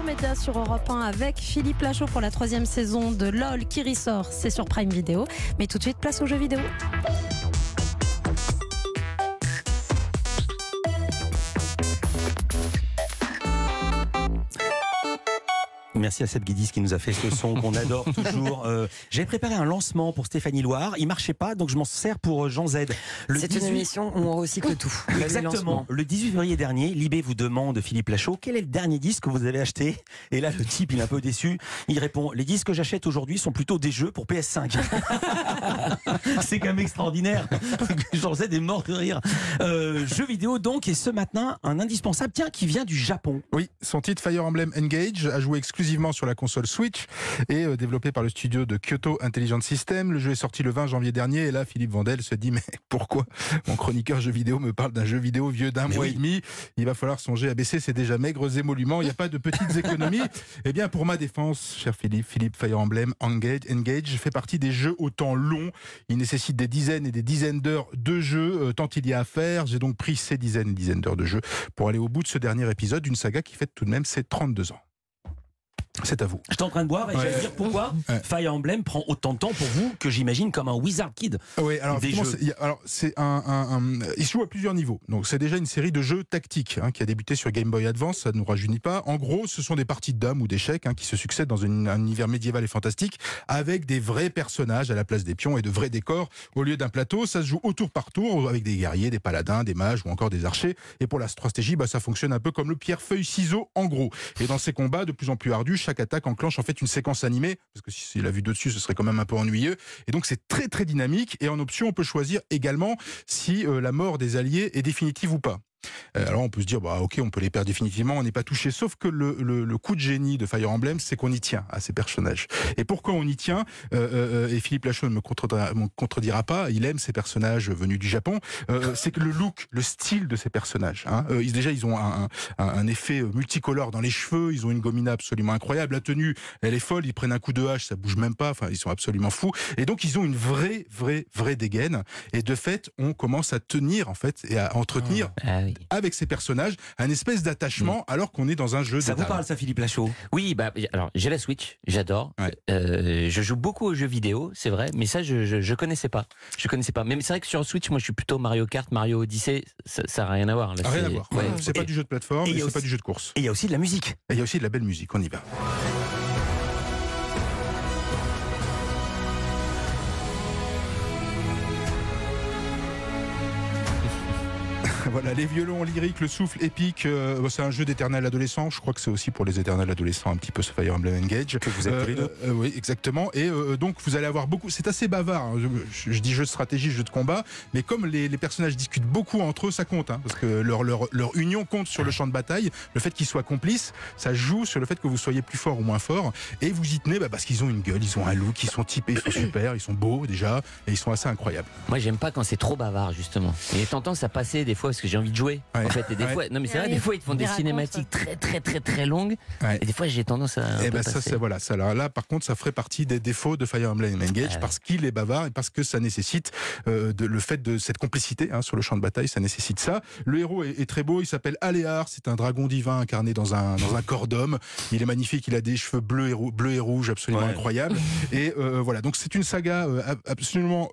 Culture Média sur Europe 1 avec Philippe Lachaud pour la troisième saison de LOL qui ressort. C'est sur Prime Video. Mais tout de suite, place aux jeux vidéo. Merci à Seb Guidis qui nous a fait ce son qu'on adore toujours. Euh, J'avais préparé un lancement pour Stéphanie Loire. Il marchait pas, donc je m'en sers pour euh, Jean Z. C'est 18... une émission où on recycle tout. Exactement. Le 18 février dernier, Libé vous demande, Philippe Lachaud, quel est le dernier disque que vous avez acheté? Et là, le type, il est un peu déçu. Il répond Les disques que j'achète aujourd'hui sont plutôt des jeux pour PS5. C'est quand même extraordinaire. Jean Z est mort de rire. Euh, jeux vidéo, donc, et ce matin, un indispensable, tiens, qui vient du Japon. Oui, son titre Fire Emblem Engage a joué exclusivement sur la console Switch et euh, développé par le studio de Kyoto Intelligent System. Le jeu est sorti le 20 janvier dernier et là, Philippe Vandel se dit mais pourquoi mon chroniqueur jeu vidéo me parle d'un jeu vidéo vieux d'un mois et demi? Il va falloir songer à baisser c'est déjà maigres émoluments. Il n'y a pas de petites économies. eh bien, pour ma défense, cher Philippe, Philippe Fire Emblem Engage, Engage fait partie des jeux au temps long. Il nécessite des dizaines et des dizaines d'heures de jeu, euh, tant il y a à faire. J'ai donc pris ces dizaines et dizaines d'heures de jeu pour aller au bout de ce dernier épisode d'une saga qui fête tout de même ses 32 ans. C'est à vous. J'étais en train de boire et ouais. j'allais dire pourquoi ouais. Fire Emblem prend autant de temps pour vous que j'imagine comme un Wizard Kid. Oui, alors c'est un, un, un, il se joue à plusieurs niveaux. Donc c'est déjà une série de jeux tactiques hein, qui a débuté sur Game Boy Advance. Ça ne nous rajeunit pas. En gros, ce sont des parties de dames ou d'échecs hein, qui se succèdent dans une, un univers médiéval et fantastique avec des vrais personnages à la place des pions et de vrais décors au lieu d'un plateau. Ça se joue au tour par tour avec des guerriers, des paladins, des mages ou encore des archers. Et pour la stratégie, bah, ça fonctionne un peu comme le pierre-feuille-ciseau en gros. Et dans ces combats de plus en plus ardus, chaque attaque enclenche en fait une séquence animée, parce que si c'est la vue de dessus, ce serait quand même un peu ennuyeux. Et donc c'est très très dynamique. Et en option, on peut choisir également si euh, la mort des alliés est définitive ou pas. Euh, alors on peut se dire bah ok on peut les perdre définitivement on n'est pas touché. Sauf que le, le, le, coup de génie de Fire Emblem c'est qu'on y tient à ces personnages. Et pourquoi on y tient? Euh, euh, et Philippe Lachaud ne me contredira, pas il aime ces personnages venus du Japon. Euh, c'est que le look le style de ces personnages hein, ils, déjà ils ont un, un, un, effet multicolore dans les cheveux ils ont une gomina absolument incroyable la tenue elle est folle ils prennent un coup de hache ça bouge même pas enfin ils sont absolument fous. Et donc ils ont une vraie vraie vraie dégaine. Et de fait on commence à tenir en fait et à entretenir ah avec ces personnages un espèce d'attachement mmh. alors qu'on est dans un jeu. Ça vous parle ça, Philippe Lachaud? Oui, bah alors j'ai la Switch, j'adore. Ouais. Euh, je joue beaucoup aux jeux vidéo, c'est vrai, mais ça je, je, je connaissais pas. Je connaissais pas. Mais c'est vrai que sur Switch, moi je suis plutôt Mario Kart, Mario Odyssey, ça, ça a rien à voir. Là, rien à voir. Ouais. C'est pas du jeu de plateforme, c'est pas du jeu de course. Et il y a aussi de la musique. Et il y a aussi de la belle musique. On y va. voilà, les violons lyriques, le souffle épique, euh, c'est un jeu d'éternel adolescent. Je crois que c'est aussi pour les éternels adolescents un petit peu ce Fire Emblem Engage. Que vous êtes euh, les deux. Euh, oui, exactement. Et euh, donc vous allez avoir beaucoup. C'est assez bavard. Hein. Je, je, dis jeu de stratégie, jeu de combat, mais comme les, les personnages discutent beaucoup entre eux, ça compte, hein, parce que leur, leur, leur union compte sur le champ de bataille. Le fait qu'ils soient complices, ça joue sur le fait que vous soyez plus fort ou moins fort. Et vous y tenez bah, parce qu'ils ont une gueule, ils ont un look, ils sont typés, ils sont super, ils sont beaux déjà, et ils sont assez incroyables. Moi, j'aime pas quand c'est trop bavard justement. Et tentant ça passer des fois parce que j'ai envie de jouer. Ouais. En fait, et des ouais. fois, non mais c'est vrai, des fois ils te font des, des cinématiques très très très très longues. Ouais. Et des fois j'ai tendance à. Et ben ça c'est voilà, ça là, là, par contre ça ferait partie des défauts de Fire Emblem Engage parce qu'il est bavard et parce que ça nécessite euh, de, le fait de cette complicité hein, sur le champ de bataille, ça nécessite ça. Le héros est, est très beau, il s'appelle Aléar, c'est un dragon divin incarné dans un dans un corps d'homme. Il est magnifique, il a des cheveux bleus et, bleus et rouges absolument incroyables. Et euh, voilà, donc c'est une saga euh, absolument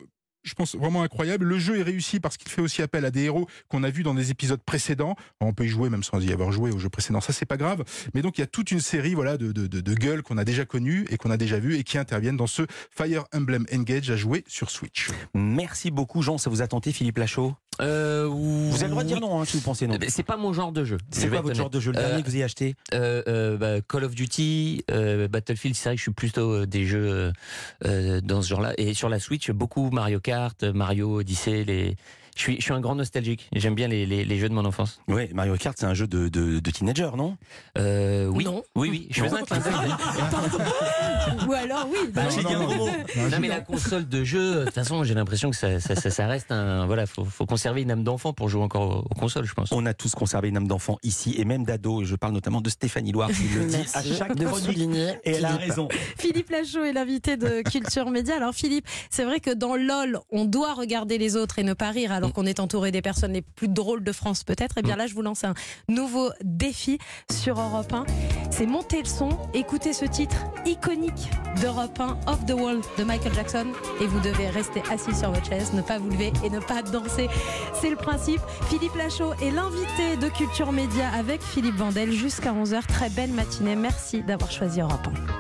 je pense, vraiment incroyable. Le jeu est réussi parce qu'il fait aussi appel à des héros qu'on a vus dans des épisodes précédents. On peut y jouer même sans y avoir joué au jeu précédent, ça c'est pas grave. Mais donc il y a toute une série voilà de, gueules qu'on a déjà connues et qu'on a déjà vues et qui interviennent dans ce Fire Emblem Engage à jouer sur Switch. Merci beaucoup Jean, ça vous a Philippe Lachaud? Euh, Vous avez le droit de dire non hein, si vous pensez non. C'est pas mon genre de jeu. C'est quoi votre genre de jeu Le dernier euh, que vous avez acheté? euh, euh, bah, Call of Duty, euh, Battlefield, c'est vrai que je suis plutôt des jeux dans ce genre-là. Et sur la Switch, beaucoup Mario Kart, Mario Odyssey, les je suis, je suis un grand nostalgique. J'aime bien les, les, les, jeux de mon enfance. Oui, Mario Kart, c'est un jeu de, de, de teenager, non? Euh, Oui. Non. Oui, oui. Je faisais un clin d'œil. Ou alors, oui. Bah, non, non, non, non, mais la console de jeu, de toute façon, j'ai l'impression que ça, ça, ça, ça, reste un. Voilà, faut, faut conserver une âme d'enfant pour jouer encore aux consoles, je pense. On a tous conservé une âme d'enfant ici, et même d'ado. Je parle notamment de Stéphanie Loire qui le dit à chaque de chronique. Et elle a raison. Philippe Lachaud est l'invité de Culture Média. Alors, Philippe, c'est vrai que dans LOL, on doit regarder les autres et ne pas rire. Alors, alors qu'on est entouré des personnes les plus drôles de France peut-être. Et bien Mm. là, je vous lance un nouveau défi sur Europe 1. C'est monter le son, écouter ce titre iconique d'Europe 1, Off the Wall de Michael Jackson, et vous devez rester assis sur votre chaise, ne pas vous lever et ne pas danser. C'est le principe. Philippe Lachaud est l'invité de Culture Média avec Philippe Vandel jusqu'à 11h. Très belle matinée. Merci d'avoir choisi Europe 1.